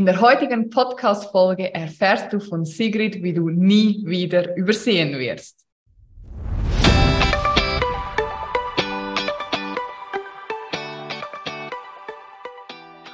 In der heutigen Podcast-Folge erfährst du von Sigrid, wie du nie wieder übersehen wirst.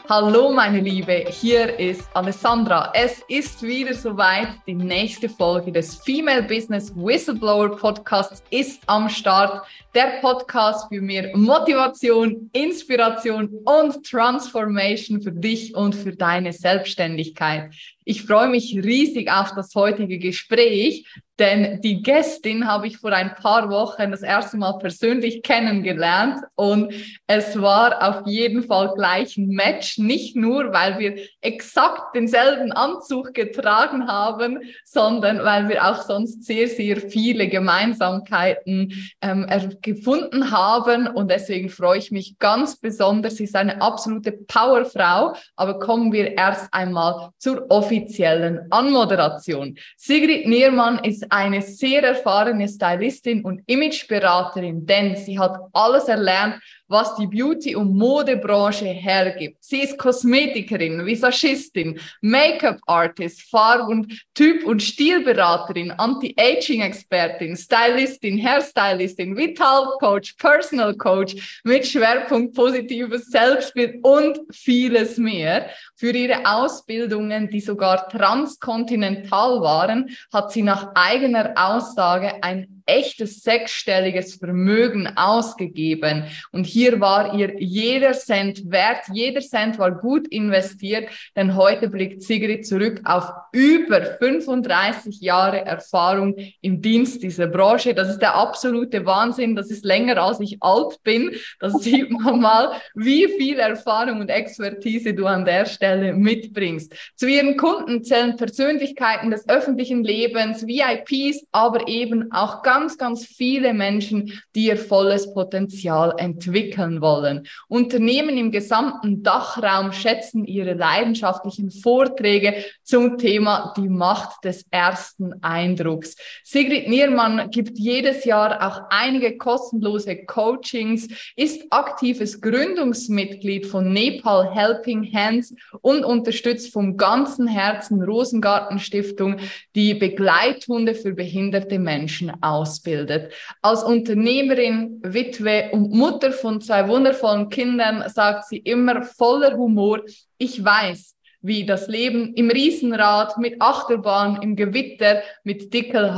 Hallo meine Liebe, hier ist Alessandra. Es ist wieder soweit. Die nächste Folge des Female Business Whistleblower Podcasts ist am Start. Der Podcast für mehr Motivation, Inspiration und Transformation für dich und für deine Selbstständigkeit. Ich freue mich riesig auf das heutige Gespräch, denn die Gästin habe ich vor ein paar Wochen das erste Mal persönlich kennengelernt und es war auf jeden Fall gleich ein Match, nicht nur, weil wir exakt denselben Anzug getragen haben, sondern weil wir auch sonst sehr, sehr viele Gemeinsamkeiten ähm, gefunden haben und deswegen freue ich mich ganz besonders. Sie ist eine absolute Powerfrau, aber kommen wir erst einmal zur offiziellen Anmoderation. Sigrid Niermann ist eine sehr erfahrene Stylistin und Imageberaterin, denn sie hat alles erlernt, was die Beauty- und Modebranche hergibt. Sie ist Kosmetikerin, Visagistin, Make-up-Artist, Farb- und Typ- und Stilberaterin, Anti-Aging-Expertin, Stylistin, Hairstylistin, Vital-Coach, Personal Coach mit Schwerpunkt positives Selbstbild und vieles mehr. Für ihre Ausbildungen, die sogar transkontinental waren, hat sie nach eigener Aussage ein echtes sechsstelliges Vermögen ausgegeben. Und hier war ihr jeder Cent wert, jeder Cent war gut investiert, denn heute blickt Sigrid zurück auf über 35 Jahre Erfahrung im Dienst dieser Branche. Das ist der absolute Wahnsinn. Das ist länger als ich alt bin. Das sieht man mal, wie viel Erfahrung und Expertise du an der Stelle mitbringst. Zu ihren Kunden zählen Persönlichkeiten des öffentlichen Lebens, VIPs, aber eben auch ganz ganz, viele Menschen, die ihr volles Potenzial entwickeln wollen. Unternehmen im gesamten Dachraum schätzen ihre leidenschaftlichen Vorträge zum Thema die Macht des ersten Eindrucks. Sigrid Niermann gibt jedes Jahr auch einige kostenlose Coachings, ist aktives Gründungsmitglied von Nepal Helping Hands und unterstützt vom ganzen Herzen Rosengarten Stiftung die Begleithunde für behinderte Menschen aus ausbildet. Als Unternehmerin, Witwe und Mutter von zwei wundervollen Kindern sagt sie immer voller Humor, ich weiß, wie das Leben im Riesenrad, mit Achterbahn, im Gewitter, mit dicken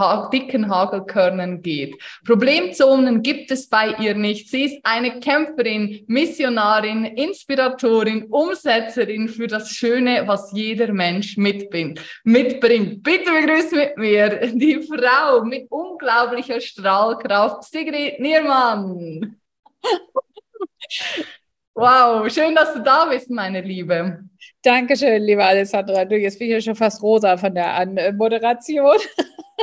Hagelkörnern geht. Problemzonen gibt es bei ihr nicht. Sie ist eine Kämpferin, Missionarin, Inspiratorin, Umsetzerin für das Schöne, was jeder Mensch mitbringt. mitbringt. Bitte begrüßt mit mir die Frau mit unglaublicher Strahlkraft, Sigrid Niermann. Wow, schön, dass du da bist, meine Liebe. Dankeschön, liebe Alessandra. Du, jetzt bin ich ja schon fast rosa von der Anmoderation.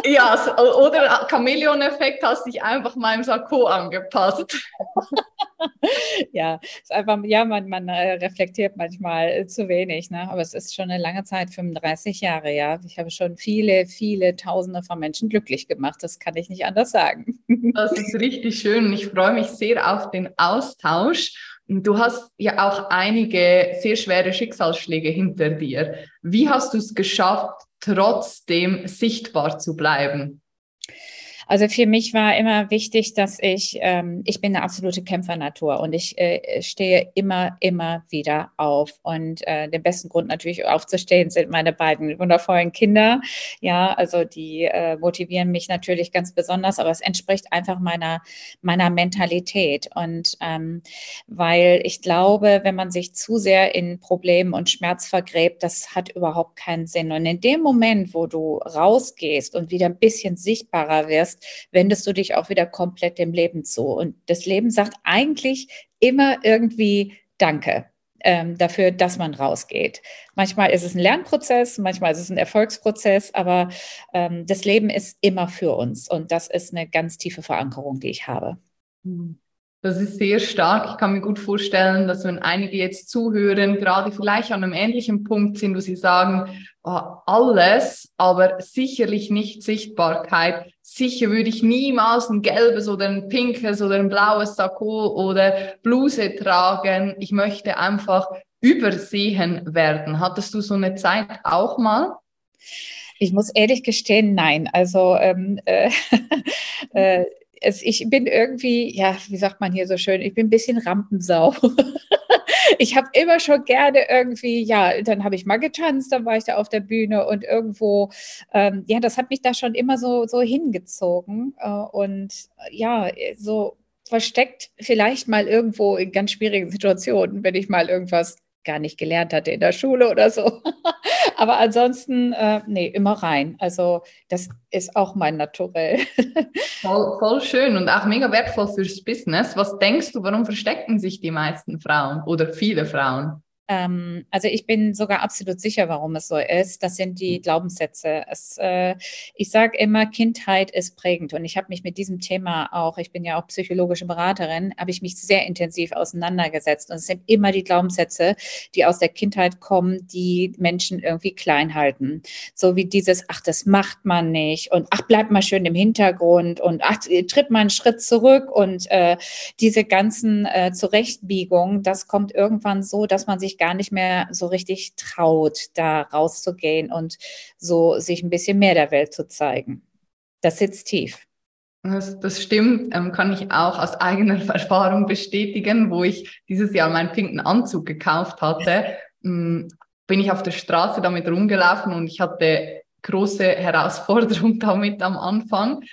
Ja, oder Chamäleon-Effekt hast dich einfach meinem Sakko angepasst. ja, ist einfach, ja, man, man äh, reflektiert manchmal zu wenig, ne? aber es ist schon eine lange Zeit, 35 Jahre, ja. Ich habe schon viele, viele Tausende von Menschen glücklich gemacht, das kann ich nicht anders sagen. das ist richtig schön und ich freue mich sehr auf den Austausch. Du hast ja auch einige sehr schwere Schicksalsschläge hinter dir. Wie hast du es geschafft, trotzdem sichtbar zu bleiben? Also für mich war immer wichtig, dass ich, ähm, ich bin eine absolute Kämpfernatur und ich äh, stehe immer, immer wieder auf. Und äh, der besten Grund natürlich aufzustehen sind meine beiden wundervollen Kinder. Ja, also die äh, motivieren mich natürlich ganz besonders, aber es entspricht einfach meiner, meiner Mentalität. Und ähm, weil ich glaube, wenn man sich zu sehr in Problemen und Schmerz vergräbt, das hat überhaupt keinen Sinn. Und in dem Moment, wo du rausgehst und wieder ein bisschen sichtbarer wirst, hast, wendest du dich auch wieder komplett dem Leben zu. Und das Leben sagt eigentlich immer irgendwie Danke ähm, dafür, dass man rausgeht. Manchmal ist es ein Lernprozess, manchmal ist es ein Erfolgsprozess, aber ähm, das Leben ist immer für uns. Und das ist eine ganz tiefe Verankerung, die ich habe. Mhm. Das ist sehr stark. Ich kann mir gut vorstellen, dass wenn einige jetzt zuhören, gerade vielleicht an einem ähnlichen Punkt sind, wo sie sagen, oh, alles, aber sicherlich nicht Sichtbarkeit. Sicher würde ich niemals ein gelbes oder ein pinkes oder ein blaues Sakko oder Bluse tragen. Ich möchte einfach übersehen werden. Hattest du so eine Zeit auch mal? Ich muss ehrlich gestehen, nein. Also ähm, äh, äh, es, ich bin irgendwie, ja, wie sagt man hier so schön, ich bin ein bisschen Rampensau. ich habe immer schon gerne irgendwie, ja, dann habe ich mal getanzt, dann war ich da auf der Bühne und irgendwo, ähm, ja, das hat mich da schon immer so, so hingezogen. Äh, und ja, so versteckt vielleicht mal irgendwo in ganz schwierigen Situationen, wenn ich mal irgendwas gar nicht gelernt hatte in der Schule oder so. Aber ansonsten, äh, nee, immer rein. Also das ist auch mein Naturell. voll, voll schön und auch mega wertvoll fürs Business. Was denkst du, warum verstecken sich die meisten Frauen oder viele Frauen? Ähm, also ich bin sogar absolut sicher, warum es so ist. Das sind die Glaubenssätze. Es, äh, ich sage immer, Kindheit ist prägend. Und ich habe mich mit diesem Thema auch, ich bin ja auch psychologische Beraterin, habe ich mich sehr intensiv auseinandergesetzt. Und es sind immer die Glaubenssätze, die aus der Kindheit kommen, die Menschen irgendwie klein halten. So wie dieses, ach, das macht man nicht und ach, bleib mal schön im Hintergrund und ach, tritt mal einen Schritt zurück und äh, diese ganzen äh, Zurechtbiegungen, das kommt irgendwann so, dass man sich sich gar nicht mehr so richtig traut, da rauszugehen und so sich ein bisschen mehr der Welt zu zeigen. Das sitzt tief. Das, das stimmt, ähm, kann ich auch aus eigener Erfahrung bestätigen, wo ich dieses Jahr meinen pinken Anzug gekauft hatte. Ähm, bin ich auf der Straße damit rumgelaufen und ich hatte große Herausforderung damit am Anfang.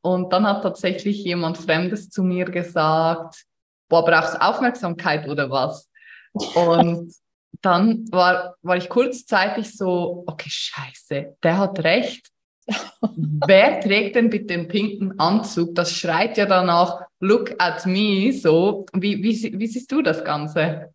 Und dann hat tatsächlich jemand Fremdes zu mir gesagt, boah, brauchst Aufmerksamkeit oder was? Und dann war, war ich kurzzeitig so, okay, scheiße, der hat recht. Wer trägt denn bitte den pinken Anzug? Das schreit ja danach, look at me, so. Wie, wie, wie siehst du das Ganze?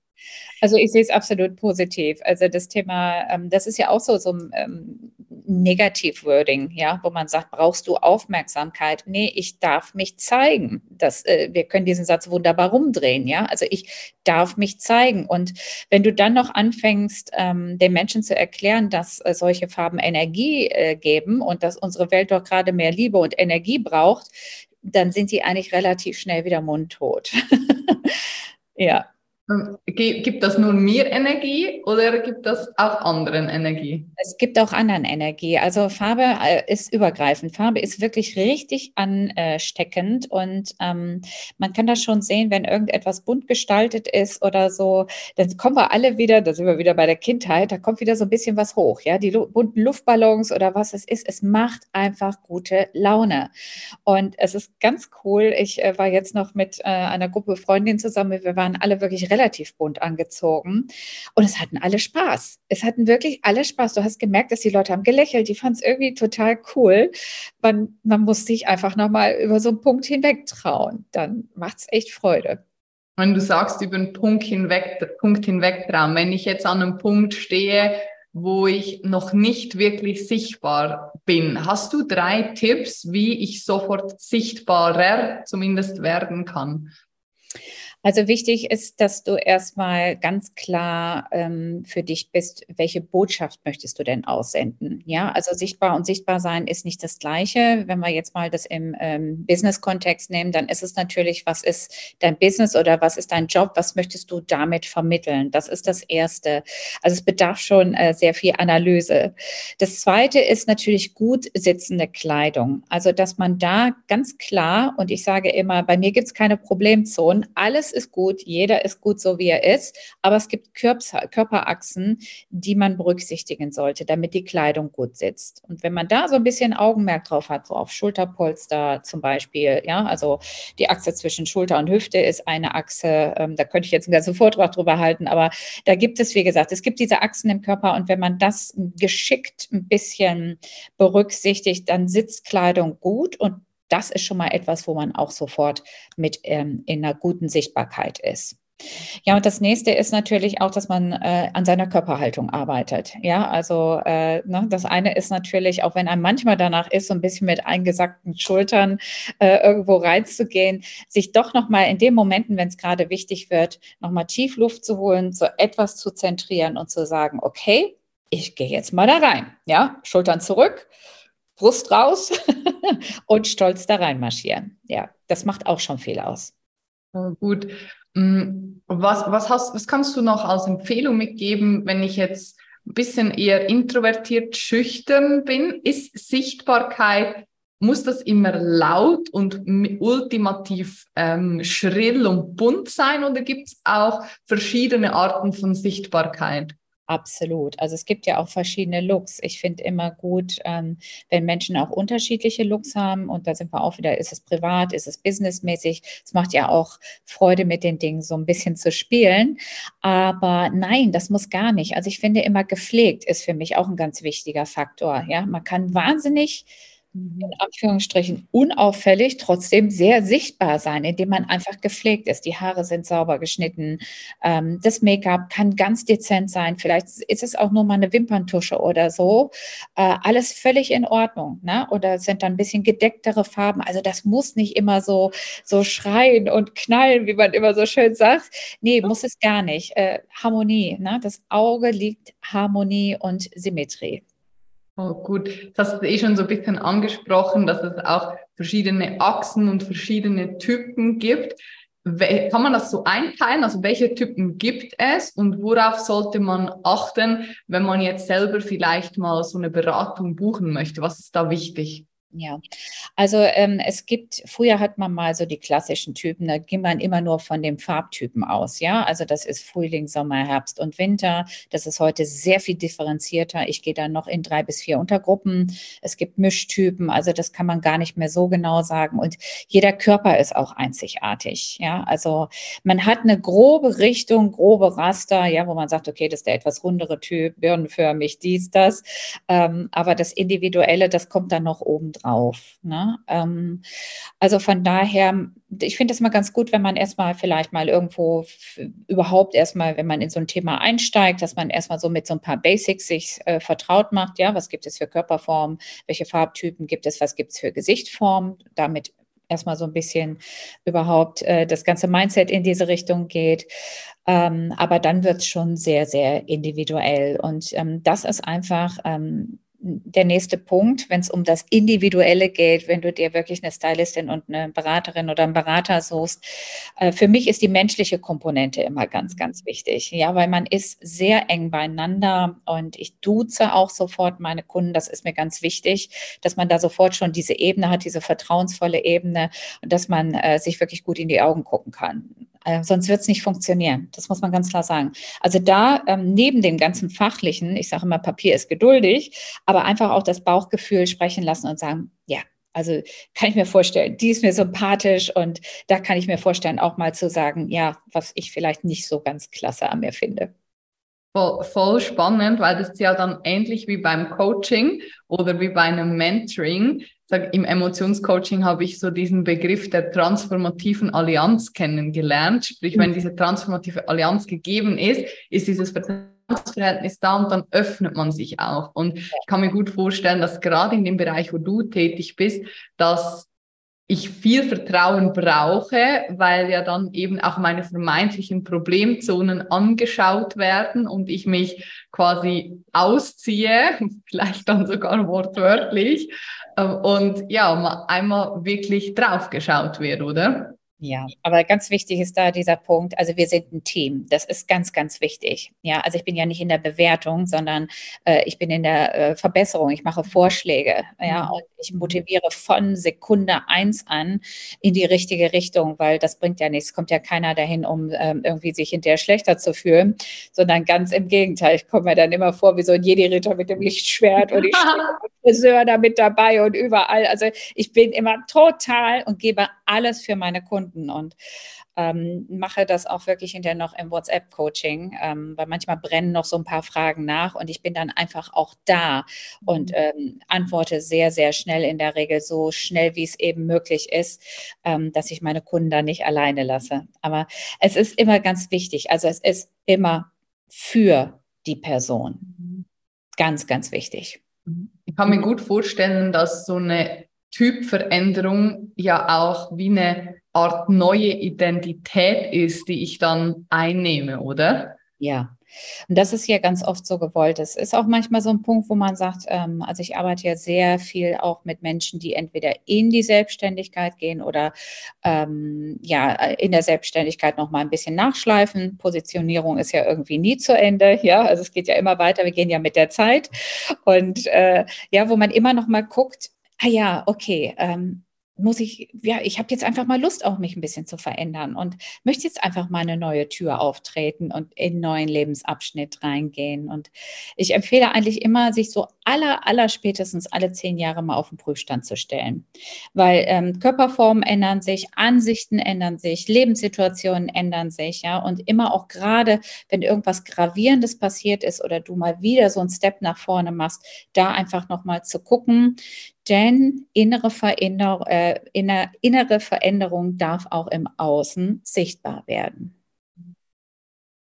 Also ich sehe es absolut positiv. Also das Thema, ähm, das ist ja auch so, so ein ähm, Negativ-Wording, ja, wo man sagt, brauchst du Aufmerksamkeit? Nee, ich darf mich zeigen. Das, äh, wir können diesen Satz wunderbar rumdrehen, ja. Also ich darf mich zeigen. Und wenn du dann noch anfängst, ähm, den Menschen zu erklären, dass äh, solche Farben Energie äh, geben und dass unsere Welt doch gerade mehr Liebe und Energie braucht, dann sind sie eigentlich relativ schnell wieder mundtot. ja. Ähm, gibt das nur mir Energie oder gibt das auch anderen Energie? Es gibt auch anderen Energie. Also Farbe äh, ist übergreifend. Farbe ist wirklich richtig ansteckend und ähm, man kann das schon sehen, wenn irgendetwas bunt gestaltet ist oder so, dann kommen wir alle wieder, da sind wir wieder bei der Kindheit, da kommt wieder so ein bisschen was hoch, ja, die bunten Luftballons oder was es ist. Es macht einfach gute Laune. Und es ist ganz cool. Ich äh, war jetzt noch mit äh, einer Gruppe Freundinnen zusammen. Wir waren alle wirklich relativ relativ bunt angezogen. Und es hatten alle Spaß. Es hatten wirklich alle Spaß. Du hast gemerkt, dass die Leute haben gelächelt. Die fanden es irgendwie total cool. Man, man muss sich einfach nochmal über so einen Punkt hinweg trauen. Dann macht es echt Freude. Wenn du sagst, über einen Punkt hinweg, Punkt hinweg trauen, wenn ich jetzt an einem Punkt stehe, wo ich noch nicht wirklich sichtbar bin. Hast du drei Tipps, wie ich sofort sichtbarer zumindest werden kann? Also wichtig ist, dass du erstmal ganz klar ähm, für dich bist, welche Botschaft möchtest du denn aussenden? Ja, also sichtbar und sichtbar sein ist nicht das Gleiche. Wenn wir jetzt mal das im ähm, Business-Kontext nehmen, dann ist es natürlich, was ist dein Business oder was ist dein Job? Was möchtest du damit vermitteln? Das ist das Erste. Also es bedarf schon äh, sehr viel Analyse. Das Zweite ist natürlich gut sitzende Kleidung. Also dass man da ganz klar, und ich sage immer, bei mir gibt es keine Problemzonen, alles alles ist gut, jeder ist gut so, wie er ist, aber es gibt Körperachsen, die man berücksichtigen sollte, damit die Kleidung gut sitzt. Und wenn man da so ein bisschen Augenmerk drauf hat, so auf Schulterpolster zum Beispiel, ja, also die Achse zwischen Schulter und Hüfte ist eine Achse, ähm, da könnte ich jetzt einen ganzen Vortrag drüber halten, aber da gibt es, wie gesagt, es gibt diese Achsen im Körper und wenn man das geschickt ein bisschen berücksichtigt, dann sitzt Kleidung gut und das ist schon mal etwas, wo man auch sofort mit ähm, in einer guten Sichtbarkeit ist. Ja, und das nächste ist natürlich auch, dass man äh, an seiner Körperhaltung arbeitet. Ja, also äh, ne, das eine ist natürlich, auch wenn einem manchmal danach ist, so ein bisschen mit eingesackten Schultern äh, irgendwo reinzugehen, sich doch nochmal in den Momenten, wenn es gerade wichtig wird, nochmal tief Luft zu holen, so etwas zu zentrieren und zu sagen, okay, ich gehe jetzt mal da rein. Ja, Schultern zurück, Brust raus und stolz da reinmarschieren. Ja, das macht auch schon viel aus. Oh, gut. Mm, was, was, hast, was kannst du noch als Empfehlung mitgeben, wenn ich jetzt ein bisschen eher introvertiert, schüchtern bin? Ist Sichtbarkeit, muss das immer laut und ultimativ ähm, schrill und bunt sein oder gibt es auch verschiedene Arten von Sichtbarkeit? Absolut. Also es gibt ja auch verschiedene Looks. Ich finde immer gut, ähm, wenn Menschen auch unterschiedliche Looks haben. Und da sind wir auch wieder, ist es privat, ist es businessmäßig. Es macht ja auch Freude, mit den Dingen so ein bisschen zu spielen. Aber nein, das muss gar nicht. Also ich finde immer gepflegt ist für mich auch ein ganz wichtiger Faktor. Ja, man kann wahnsinnig in Anführungsstrichen unauffällig, trotzdem sehr sichtbar sein, indem man einfach gepflegt ist. Die Haare sind sauber geschnitten. Ähm, das Make-up kann ganz dezent sein. Vielleicht ist es auch nur mal eine Wimperntusche oder so. Äh, alles völlig in Ordnung. Ne? Oder sind dann ein bisschen gedecktere Farben. Also das muss nicht immer so, so schreien und knallen, wie man immer so schön sagt. Nee, muss es gar nicht. Äh, Harmonie. Ne? Das Auge liegt Harmonie und Symmetrie. Oh, gut, das hast du eh schon so ein bisschen angesprochen, dass es auch verschiedene Achsen und verschiedene Typen gibt. Kann man das so einteilen? Also welche Typen gibt es und worauf sollte man achten, wenn man jetzt selber vielleicht mal so eine Beratung buchen möchte? Was ist da wichtig? Ja, also ähm, es gibt, früher hat man mal so die klassischen Typen, da ging man immer nur von dem Farbtypen aus, ja. Also das ist Frühling, Sommer, Herbst und Winter. Das ist heute sehr viel differenzierter. Ich gehe da noch in drei bis vier Untergruppen. Es gibt Mischtypen, also das kann man gar nicht mehr so genau sagen. Und jeder Körper ist auch einzigartig, ja. Also man hat eine grobe Richtung, grobe Raster, ja, wo man sagt, okay, das ist der etwas rundere Typ, birnenförmig, dies, das. Ähm, aber das Individuelle, das kommt dann noch oben drauf. Ne? Ähm, also von daher, ich finde es mal ganz gut, wenn man erstmal vielleicht mal irgendwo überhaupt erstmal, wenn man in so ein Thema einsteigt, dass man erstmal so mit so ein paar Basics sich äh, vertraut macht. Ja, was gibt es für Körperformen? Welche Farbtypen gibt es? Was gibt es für Gesichtformen? Damit erstmal so ein bisschen überhaupt äh, das ganze Mindset in diese Richtung geht. Ähm, aber dann wird es schon sehr, sehr individuell. Und ähm, das ist einfach ähm, der nächste Punkt, wenn es um das Individuelle geht, wenn du dir wirklich eine Stylistin und eine Beraterin oder einen Berater suchst. Äh, für mich ist die menschliche Komponente immer ganz, ganz wichtig. Ja, weil man ist sehr eng beieinander und ich duze auch sofort meine Kunden. Das ist mir ganz wichtig, dass man da sofort schon diese Ebene hat, diese vertrauensvolle Ebene und dass man äh, sich wirklich gut in die Augen gucken kann. Äh, sonst wird es nicht funktionieren. Das muss man ganz klar sagen. Also da ähm, neben dem ganzen Fachlichen, ich sage immer, Papier ist geduldig, aber einfach auch das Bauchgefühl sprechen lassen und sagen, ja, also kann ich mir vorstellen, die ist mir sympathisch und da kann ich mir vorstellen, auch mal zu sagen, ja, was ich vielleicht nicht so ganz klasse an mir finde. Voll, voll spannend, weil das ist ja dann ähnlich wie beim Coaching oder wie bei einem Mentoring sag, im Emotionscoaching habe ich so diesen Begriff der transformativen Allianz kennengelernt. Sprich, wenn diese transformative Allianz gegeben ist, ist dieses Vertrauensverhältnis da und dann öffnet man sich auch. Und ich kann mir gut vorstellen, dass gerade in dem Bereich, wo du tätig bist, dass ich viel Vertrauen brauche, weil ja dann eben auch meine vermeintlichen Problemzonen angeschaut werden und ich mich quasi ausziehe, vielleicht dann sogar wortwörtlich, und ja, einmal wirklich drauf geschaut wird, oder? Ja, aber ganz wichtig ist da dieser Punkt, also wir sind ein Team. Das ist ganz, ganz wichtig. Ja, also ich bin ja nicht in der Bewertung, sondern äh, ich bin in der äh, Verbesserung. Ich mache Vorschläge. Ja, mhm. und ich motiviere von Sekunde eins an in die richtige Richtung, weil das bringt ja nichts. Es kommt ja keiner dahin, um ähm, irgendwie sich hinterher schlechter zu fühlen, sondern ganz im Gegenteil. Ich komme mir dann immer vor wie so ein Jedi-Ritter mit dem Lichtschwert und ich Friseur da mit dabei und überall. Also ich bin immer total und gebe alles für meine Kunden Kunden und ähm, mache das auch wirklich hinterher noch im WhatsApp-Coaching, ähm, weil manchmal brennen noch so ein paar Fragen nach und ich bin dann einfach auch da und mhm. ähm, antworte sehr, sehr schnell in der Regel, so schnell wie es eben möglich ist, ähm, dass ich meine Kunden da nicht alleine lasse. Aber es ist immer ganz wichtig, also es ist immer für die Person. Mhm. Ganz, ganz wichtig. Ich kann mir gut vorstellen, dass so eine Typveränderung ja auch wie eine Art neue Identität ist, die ich dann einnehme, oder? Ja, und das ist ja ganz oft so gewollt. Es ist auch manchmal so ein Punkt, wo man sagt, ähm, also ich arbeite ja sehr viel auch mit Menschen, die entweder in die Selbstständigkeit gehen oder ähm, ja in der Selbstständigkeit noch mal ein bisschen nachschleifen. Positionierung ist ja irgendwie nie zu Ende, ja, also es geht ja immer weiter. Wir gehen ja mit der Zeit und äh, ja, wo man immer noch mal guckt, ah ja, okay, ähm, muss ich, ja, ich habe jetzt einfach mal Lust, auch mich ein bisschen zu verändern und möchte jetzt einfach mal eine neue Tür auftreten und in einen neuen Lebensabschnitt reingehen. Und ich empfehle eigentlich immer, sich so aller, aller spätestens alle zehn Jahre mal auf den Prüfstand zu stellen. Weil ähm, Körperformen ändern sich, Ansichten ändern sich, Lebenssituationen ändern sich, ja. Und immer auch gerade, wenn irgendwas Gravierendes passiert ist oder du mal wieder so einen Step nach vorne machst, da einfach nochmal zu gucken, denn innere, Veränder äh, inner, innere Veränderung darf auch im Außen sichtbar werden.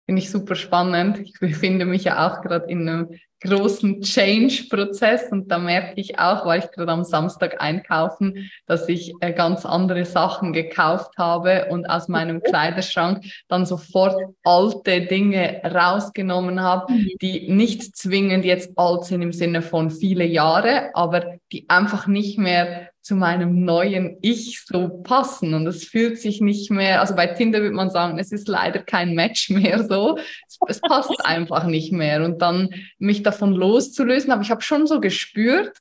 Finde ich super spannend. Ich befinde mich ja auch gerade in einem großen Change-Prozess und da merke ich auch, weil ich gerade am Samstag einkaufen, dass ich äh, ganz andere Sachen gekauft habe und aus meinem Kleiderschrank dann sofort alte Dinge rausgenommen habe, mhm. die nicht zwingend jetzt alt sind im Sinne von viele Jahre, aber die einfach nicht mehr zu meinem neuen Ich so passen. Und es fühlt sich nicht mehr, also bei Tinder würde man sagen, es ist leider kein Match mehr so. Es, es passt einfach nicht mehr. Und dann mich davon loszulösen, aber ich habe schon so gespürt,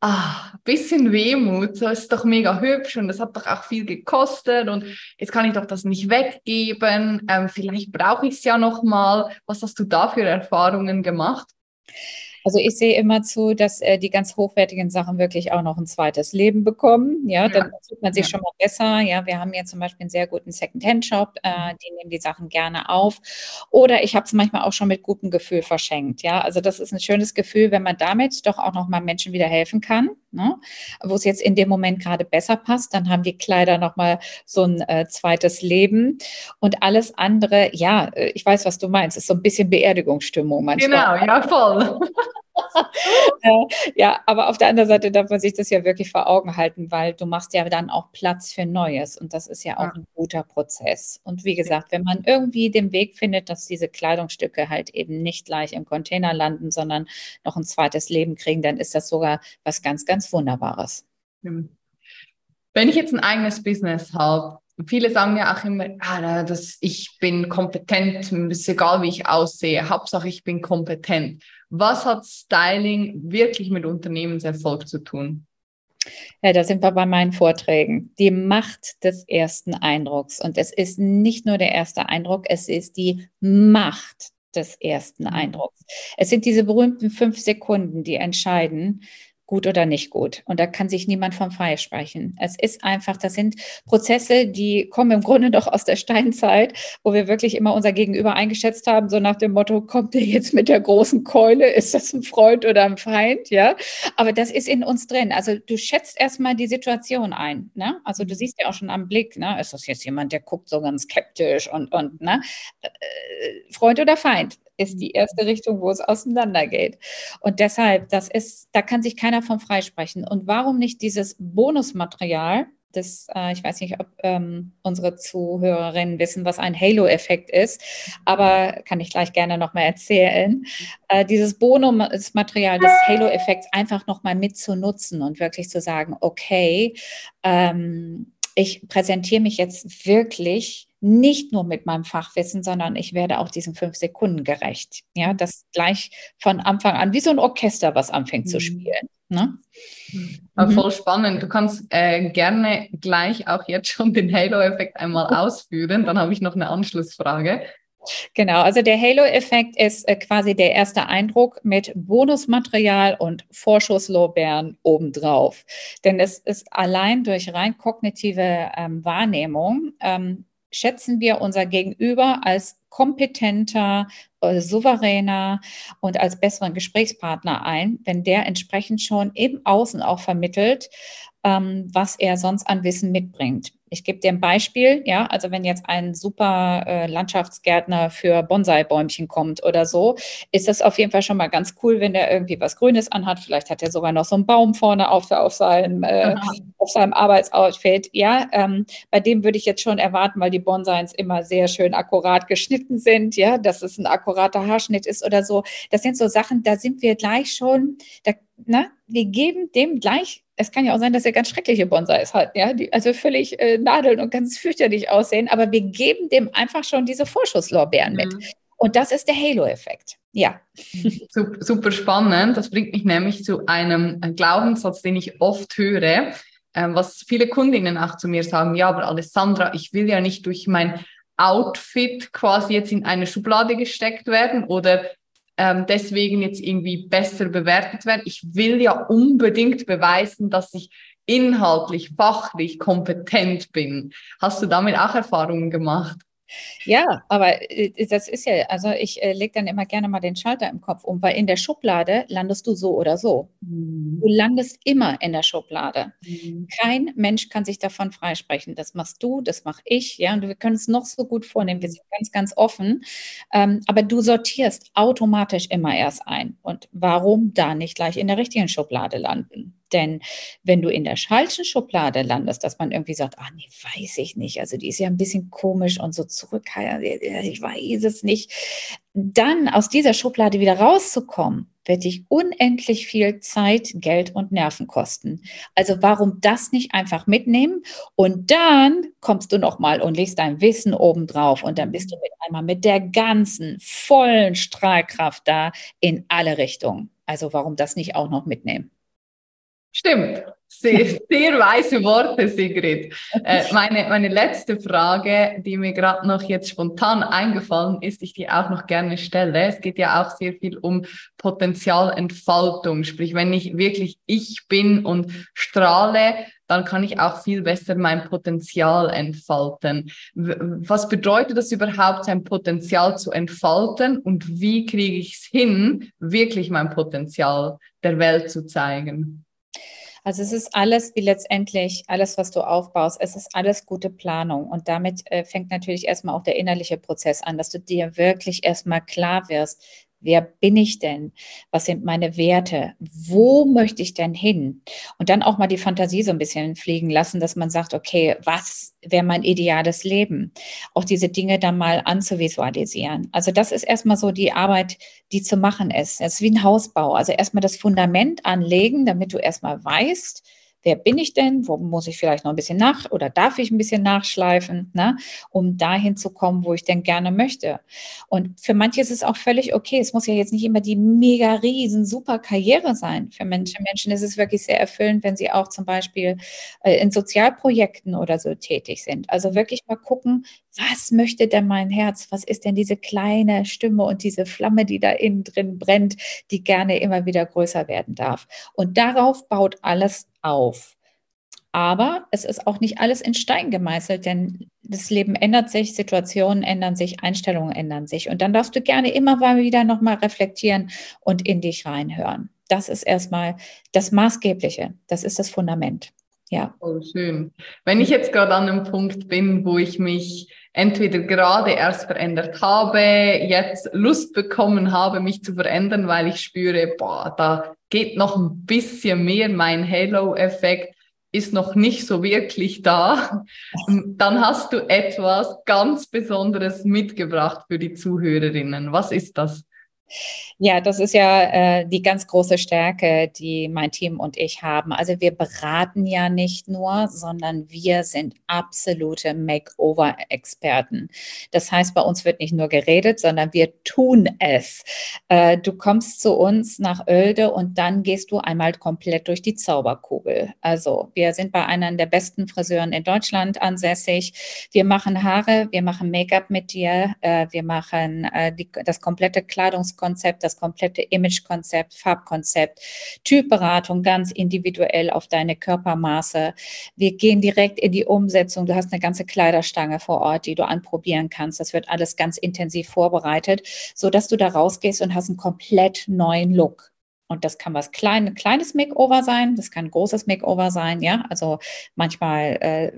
ah, bisschen Wehmut, so ist doch mega hübsch und das hat doch auch viel gekostet und jetzt kann ich doch das nicht weggeben. Ähm, vielleicht brauche ich es ja noch mal. Was hast du da für Erfahrungen gemacht? Also ich sehe immer zu, dass äh, die ganz hochwertigen Sachen wirklich auch noch ein zweites Leben bekommen. Ja, ja. dann fühlt man sich ja. schon mal besser. Ja, wir haben hier zum Beispiel einen sehr guten Second-Hand-Shop. Äh, mhm. die nehmen die Sachen gerne auf. Oder ich habe es manchmal auch schon mit gutem Gefühl verschenkt. Ja, also das ist ein schönes Gefühl, wenn man damit doch auch noch mal Menschen wieder helfen kann. Ne? Wo es jetzt in dem Moment gerade besser passt, dann haben die Kleider noch mal so ein äh, zweites Leben. Und alles andere, ja, äh, ich weiß, was du meinst, ist so ein bisschen Beerdigungsstimmung manchmal. Genau, ja, voll. Äh, ja, aber auf der anderen Seite darf man sich das ja wirklich vor Augen halten, weil du machst ja dann auch Platz für Neues und das ist ja auch ein guter Prozess. Und wie gesagt, wenn man irgendwie den Weg findet, dass diese Kleidungsstücke halt eben nicht gleich im Container landen, sondern noch ein zweites Leben kriegen, dann ist das sogar was ganz, ganz Wunderbares. Wenn ich jetzt ein eigenes Business habe, viele sagen ja auch immer, ah, das, ich bin kompetent, ist egal, wie ich aussehe, Hauptsache ich bin kompetent. Was hat Styling wirklich mit Unternehmenserfolg zu tun? Ja, da sind wir bei meinen Vorträgen. Die Macht des ersten Eindrucks. Und es ist nicht nur der erste Eindruck, es ist die Macht des ersten mhm. Eindrucks. Es sind diese berühmten fünf Sekunden, die entscheiden, gut oder nicht gut. Und da kann sich niemand vom Freie sprechen. Es ist einfach, das sind Prozesse, die kommen im Grunde doch aus der Steinzeit, wo wir wirklich immer unser Gegenüber eingeschätzt haben, so nach dem Motto, kommt der jetzt mit der großen Keule? Ist das ein Freund oder ein Feind? Ja. Aber das ist in uns drin. Also du schätzt erstmal die Situation ein. Ne? Also du siehst ja auch schon am Blick, ne? ist das jetzt jemand, der guckt so ganz skeptisch und, und ne? Äh, Freund oder Feind? Ist die erste Richtung, wo es auseinandergeht. Und deshalb, das ist, da kann sich keiner von freisprechen. Und warum nicht dieses Bonusmaterial? Das, äh, ich weiß nicht, ob ähm, unsere Zuhörerinnen wissen, was ein Halo-Effekt ist, aber kann ich gleich gerne nochmal erzählen. Äh, dieses Bonusmaterial des Halo-Effekts einfach nochmal mitzunutzen und wirklich zu sagen, okay, ähm, ich präsentiere mich jetzt wirklich nicht nur mit meinem Fachwissen, sondern ich werde auch diesen fünf Sekunden gerecht. Ja, das gleich von Anfang an, wie so ein Orchester, was anfängt mhm. zu spielen. Ne? Aber voll spannend. Du kannst äh, gerne gleich auch jetzt schon den Halo-Effekt einmal ausführen. Dann habe ich noch eine Anschlussfrage. Genau, also der Halo-Effekt ist äh, quasi der erste Eindruck mit Bonusmaterial und Vorschusslorbeeren obendrauf. Denn es ist allein durch rein kognitive ähm, Wahrnehmung ähm, schätzen wir unser Gegenüber als kompetenter, äh, souveräner und als besseren Gesprächspartner ein, wenn der entsprechend schon im Außen auch vermittelt, ähm, was er sonst an Wissen mitbringt. Ich gebe dir ein Beispiel, ja, also wenn jetzt ein super äh, Landschaftsgärtner für Bonsai-Bäumchen kommt oder so, ist das auf jeden Fall schon mal ganz cool, wenn der irgendwie was Grünes anhat. Vielleicht hat er sogar noch so einen Baum vorne auf, auf, seinem, äh, auf seinem Arbeitsoutfit, ja, ähm, bei dem würde ich jetzt schon erwarten, weil die Bonsais immer sehr schön akkurat geschnitten sind, ja, dass es ein akkurater Haarschnitt ist oder so. Das sind so Sachen, da sind wir gleich schon, da, na, wir geben dem gleich es kann ja auch sein, dass er ganz schreckliche Bonsais hat, ja, die also völlig äh, nadeln und ganz fürchterlich aussehen, aber wir geben dem einfach schon diese Vorschusslorbeeren mit. Mhm. Und das ist der Halo-Effekt. Ja. Super spannend. Das bringt mich nämlich zu einem Glaubenssatz, den ich oft höre, ähm, was viele Kundinnen auch zu mir sagen, ja, aber Alessandra, ich will ja nicht durch mein Outfit quasi jetzt in eine Schublade gesteckt werden oder ähm, deswegen jetzt irgendwie besser bewertet werden. Ich will ja unbedingt beweisen, dass ich inhaltlich, fachlich kompetent bin. Hast du damit auch Erfahrungen gemacht? Ja, aber äh, das ist ja, also ich äh, lege dann immer gerne mal den Schalter im Kopf um, weil in der Schublade landest du so oder so. Mhm. Du landest immer in der Schublade. Mhm. Kein Mensch kann sich davon freisprechen. Das machst du, das mache ich, ja, und wir können es noch so gut vornehmen. Wir sind ganz, ganz offen. Ähm, aber du sortierst automatisch immer erst ein. Und warum da nicht gleich in der richtigen Schublade landen? Denn wenn du in der falschen Schublade landest, dass man irgendwie sagt, ach nee, weiß ich nicht, also die ist ja ein bisschen komisch und so zurückhaltend, ich weiß es nicht, dann aus dieser Schublade wieder rauszukommen, wird dich unendlich viel Zeit, Geld und Nerven kosten. Also warum das nicht einfach mitnehmen und dann kommst du noch mal und legst dein Wissen oben drauf und dann bist du mit einmal mit der ganzen vollen Strahlkraft da in alle Richtungen. Also warum das nicht auch noch mitnehmen? Stimmt. Sehr, sehr weise Worte, Sigrid. Äh, meine, meine letzte Frage, die mir gerade noch jetzt spontan eingefallen ist, ich die auch noch gerne stelle. Es geht ja auch sehr viel um Potenzialentfaltung. Sprich, wenn ich wirklich ich bin und strahle, dann kann ich auch viel besser mein Potenzial entfalten. Was bedeutet das überhaupt, sein Potenzial zu entfalten und wie kriege ich es hin, wirklich mein Potenzial der Welt zu zeigen? Also es ist alles wie letztendlich alles, was du aufbaust. Es ist alles gute Planung. Und damit äh, fängt natürlich erstmal auch der innerliche Prozess an, dass du dir wirklich erstmal klar wirst, Wer bin ich denn? Was sind meine Werte? Wo möchte ich denn hin? Und dann auch mal die Fantasie so ein bisschen fliegen lassen, dass man sagt, okay, was wäre mein ideales Leben? Auch diese Dinge dann mal anzuvisualisieren. Also das ist erstmal so die Arbeit, die zu machen ist. Es ist wie ein Hausbau. Also erstmal das Fundament anlegen, damit du erstmal weißt, wer bin ich denn, wo muss ich vielleicht noch ein bisschen nach oder darf ich ein bisschen nachschleifen, ne, um dahin zu kommen, wo ich denn gerne möchte. Und für manche ist es auch völlig okay. Es muss ja jetzt nicht immer die mega riesen super Karriere sein. Für Menschen, Menschen ist es wirklich sehr erfüllend, wenn sie auch zum Beispiel äh, in Sozialprojekten oder so tätig sind. Also wirklich mal gucken, was möchte denn mein Herz? Was ist denn diese kleine Stimme und diese Flamme, die da innen drin brennt, die gerne immer wieder größer werden darf? Und darauf baut alles auf. Aber es ist auch nicht alles in Stein gemeißelt, denn das Leben ändert sich, Situationen ändern sich, Einstellungen ändern sich. Und dann darfst du gerne immer mal wieder nochmal reflektieren und in dich reinhören. Das ist erstmal das Maßgebliche. Das ist das Fundament. Ja. Oh, schön. Wenn ich jetzt gerade an einem Punkt bin, wo ich mich entweder gerade erst verändert habe, jetzt Lust bekommen habe, mich zu verändern, weil ich spüre, boah, da geht noch ein bisschen mehr, mein Halo-Effekt ist noch nicht so wirklich da, dann hast du etwas ganz Besonderes mitgebracht für die Zuhörerinnen. Was ist das? Ja, das ist ja äh, die ganz große Stärke, die mein Team und ich haben. Also wir beraten ja nicht nur, sondern wir sind absolute Makeover-Experten. Das heißt, bei uns wird nicht nur geredet, sondern wir tun es. Äh, du kommst zu uns nach Oelde und dann gehst du einmal komplett durch die Zauberkugel. Also wir sind bei einer der besten Friseuren in Deutschland ansässig. Wir machen Haare, wir machen Make-up mit dir, äh, wir machen äh, die, das komplette Kleidungskonzept das komplette Imagekonzept, Farbkonzept, Typberatung ganz individuell auf deine Körpermaße. Wir gehen direkt in die Umsetzung. Du hast eine ganze Kleiderstange vor Ort, die du anprobieren kannst. Das wird alles ganz intensiv vorbereitet, so dass du da rausgehst und hast einen komplett neuen Look. Und das kann was klein, kleines Makeover sein, das kann ein großes Makeover sein, ja. Also manchmal äh,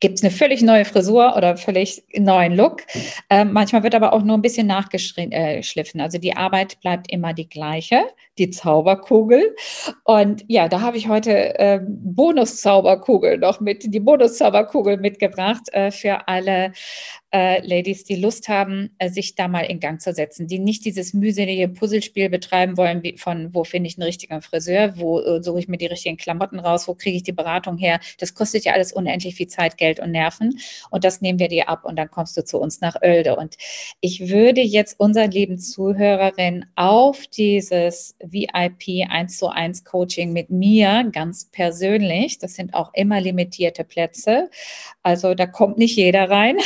gibt es eine völlig neue Frisur oder völlig neuen Look. Ähm, manchmal wird aber auch nur ein bisschen nachgeschliffen. Also die Arbeit bleibt immer die gleiche, die Zauberkugel. Und ja, da habe ich heute äh, Bonuszauberkugel noch mit, die Bonuszauberkugel mitgebracht äh, für alle äh, Ladies, die Lust haben, äh, sich da mal in Gang zu setzen, die nicht dieses mühselige Puzzlespiel betreiben wollen, wie von wo finde ich einen richtigen Friseur, wo äh, suche ich mir die richtigen Klamotten raus, wo kriege ich die Beratung her. Das kostet ja alles unendlich viel Zeit, Geld und Nerven. Und das nehmen wir dir ab und dann kommst du zu uns nach Oelde. Und ich würde jetzt unseren lieben Zuhörerinnen auf dieses VIP 1 zu 1 Coaching mit mir ganz persönlich, das sind auch immer limitierte Plätze, also da kommt nicht jeder rein.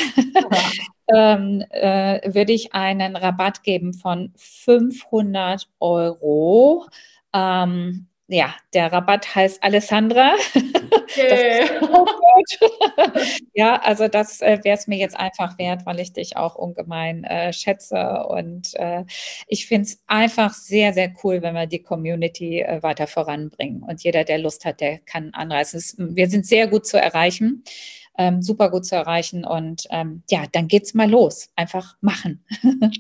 ähm, äh, würde ich einen Rabatt geben von 500 Euro. Ähm, ja, der Rabatt heißt Alessandra. Yeah. ja, also das äh, wäre es mir jetzt einfach wert, weil ich dich auch ungemein äh, schätze. Und äh, ich finde es einfach sehr, sehr cool, wenn wir die Community äh, weiter voranbringen. Und jeder, der Lust hat, der kann anreißen. wir sind sehr gut zu erreichen ähm, super gut zu erreichen. Und ähm, ja, dann geht's mal los. Einfach machen.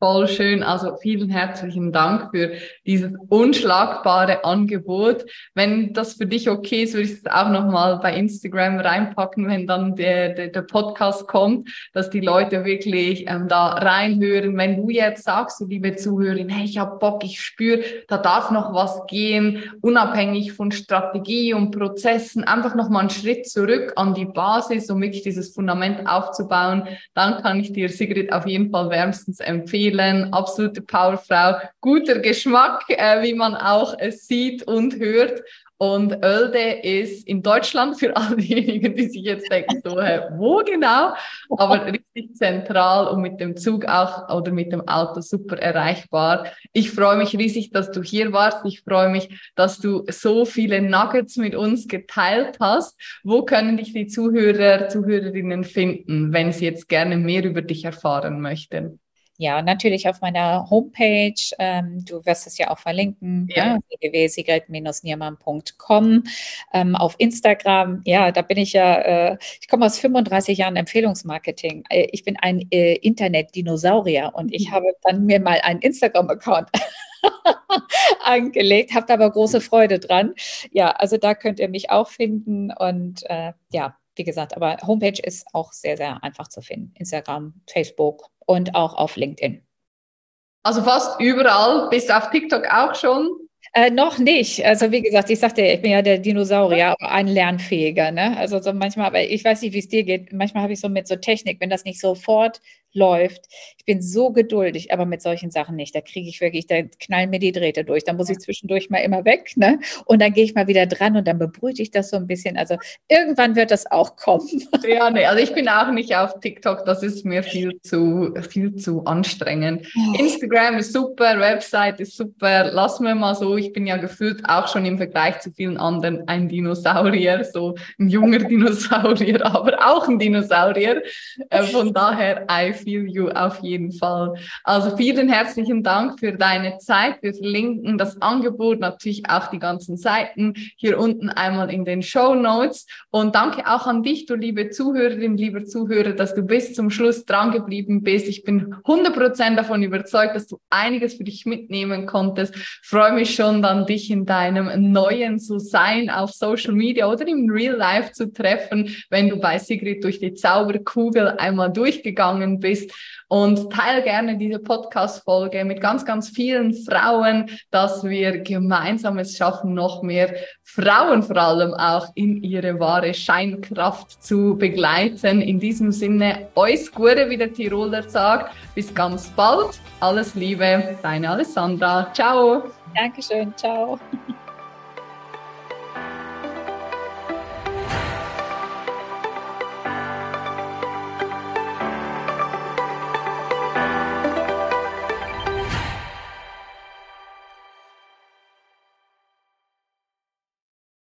Voll schön. Also vielen herzlichen Dank für dieses unschlagbare Angebot. Wenn das für dich okay ist, würde ich es auch nochmal bei Instagram reinpacken, wenn dann der, der, der Podcast kommt, dass die Leute wirklich ähm, da reinhören. Wenn du jetzt sagst, du liebe Zuhörerin, hey, ich habe Bock, ich spüre, da darf noch was gehen, unabhängig von Strategie und Prozessen, einfach nochmal einen Schritt zurück an die Basis, um wirklich dieses Fundament aufzubauen, dann kann ich dir, Sigrid, auf jeden Fall wärmstens empfehlen empfehlen. Absolute Powerfrau, guter Geschmack, äh, wie man auch äh, sieht und hört. Und Oelde ist in Deutschland für all diejenigen, die sich jetzt denken, so, hä, wo genau? Aber richtig zentral und mit dem Zug auch oder mit dem Auto super erreichbar. Ich freue mich riesig, dass du hier warst. Ich freue mich, dass du so viele Nuggets mit uns geteilt hast. Wo können dich die Zuhörer, Zuhörerinnen finden, wenn sie jetzt gerne mehr über dich erfahren möchten? Ja, natürlich auf meiner Homepage. Ähm, du wirst es ja auch verlinken, ja. ne? www.sigrid-niermann.com. Ähm, auf Instagram, ja, da bin ich ja, äh, ich komme aus 35 Jahren Empfehlungsmarketing. Äh, ich bin ein äh, Internet-Dinosaurier und ich mhm. habe dann mir mal einen Instagram-Account angelegt, habt aber große Freude dran. Ja, also da könnt ihr mich auch finden und äh, ja, wie gesagt, aber Homepage ist auch sehr, sehr einfach zu finden. Instagram, Facebook, und auch auf LinkedIn. Also fast überall. Bist du auf TikTok auch schon? Äh, noch nicht. Also wie gesagt, ich sagte, ich bin ja der Dinosaurier, aber ein lernfähiger. Ne? Also so manchmal, aber ich weiß nicht, wie es dir geht. Manchmal habe ich so mit so Technik, wenn das nicht sofort läuft. Ich bin so geduldig, aber mit solchen Sachen nicht. Da kriege ich wirklich, da knallen mir die Drähte durch. Da muss ich zwischendurch mal immer weg, ne? Und dann gehe ich mal wieder dran und dann bebrüte ich das so ein bisschen. Also irgendwann wird das auch kommen. Ja, nee, also ich bin auch nicht auf TikTok. Das ist mir viel zu, viel zu anstrengend. Instagram ist super, Website ist super. Lass mir mal so. Ich bin ja gefühlt auch schon im Vergleich zu vielen anderen ein Dinosaurier, so ein junger Dinosaurier, aber auch ein Dinosaurier. Äh, von daher, I feel you auf jeden Fall. Also vielen herzlichen Dank für deine Zeit. Wir verlinken das Angebot, natürlich auch die ganzen Seiten hier unten einmal in den Show Notes. Und danke auch an dich, du liebe Zuhörerin, lieber Zuhörer, dass du bis zum Schluss dran geblieben bist. Ich bin 100% davon überzeugt, dass du einiges für dich mitnehmen konntest. Freue mich schon dann, dich in deinem neuen so sein auf Social Media oder im Real Life zu treffen, wenn du bei Sigrid durch die Zauberkugel einmal durchgegangen bist bist. Und teile gerne diese Podcast-Folge mit ganz, ganz vielen Frauen, dass wir gemeinsam es schaffen, noch mehr Frauen vor allem auch in ihre wahre Scheinkraft zu begleiten. In diesem Sinne, euch Gute, wie der Tiroler sagt. Bis ganz bald. Alles Liebe, deine Alessandra. Ciao. Dankeschön. Ciao.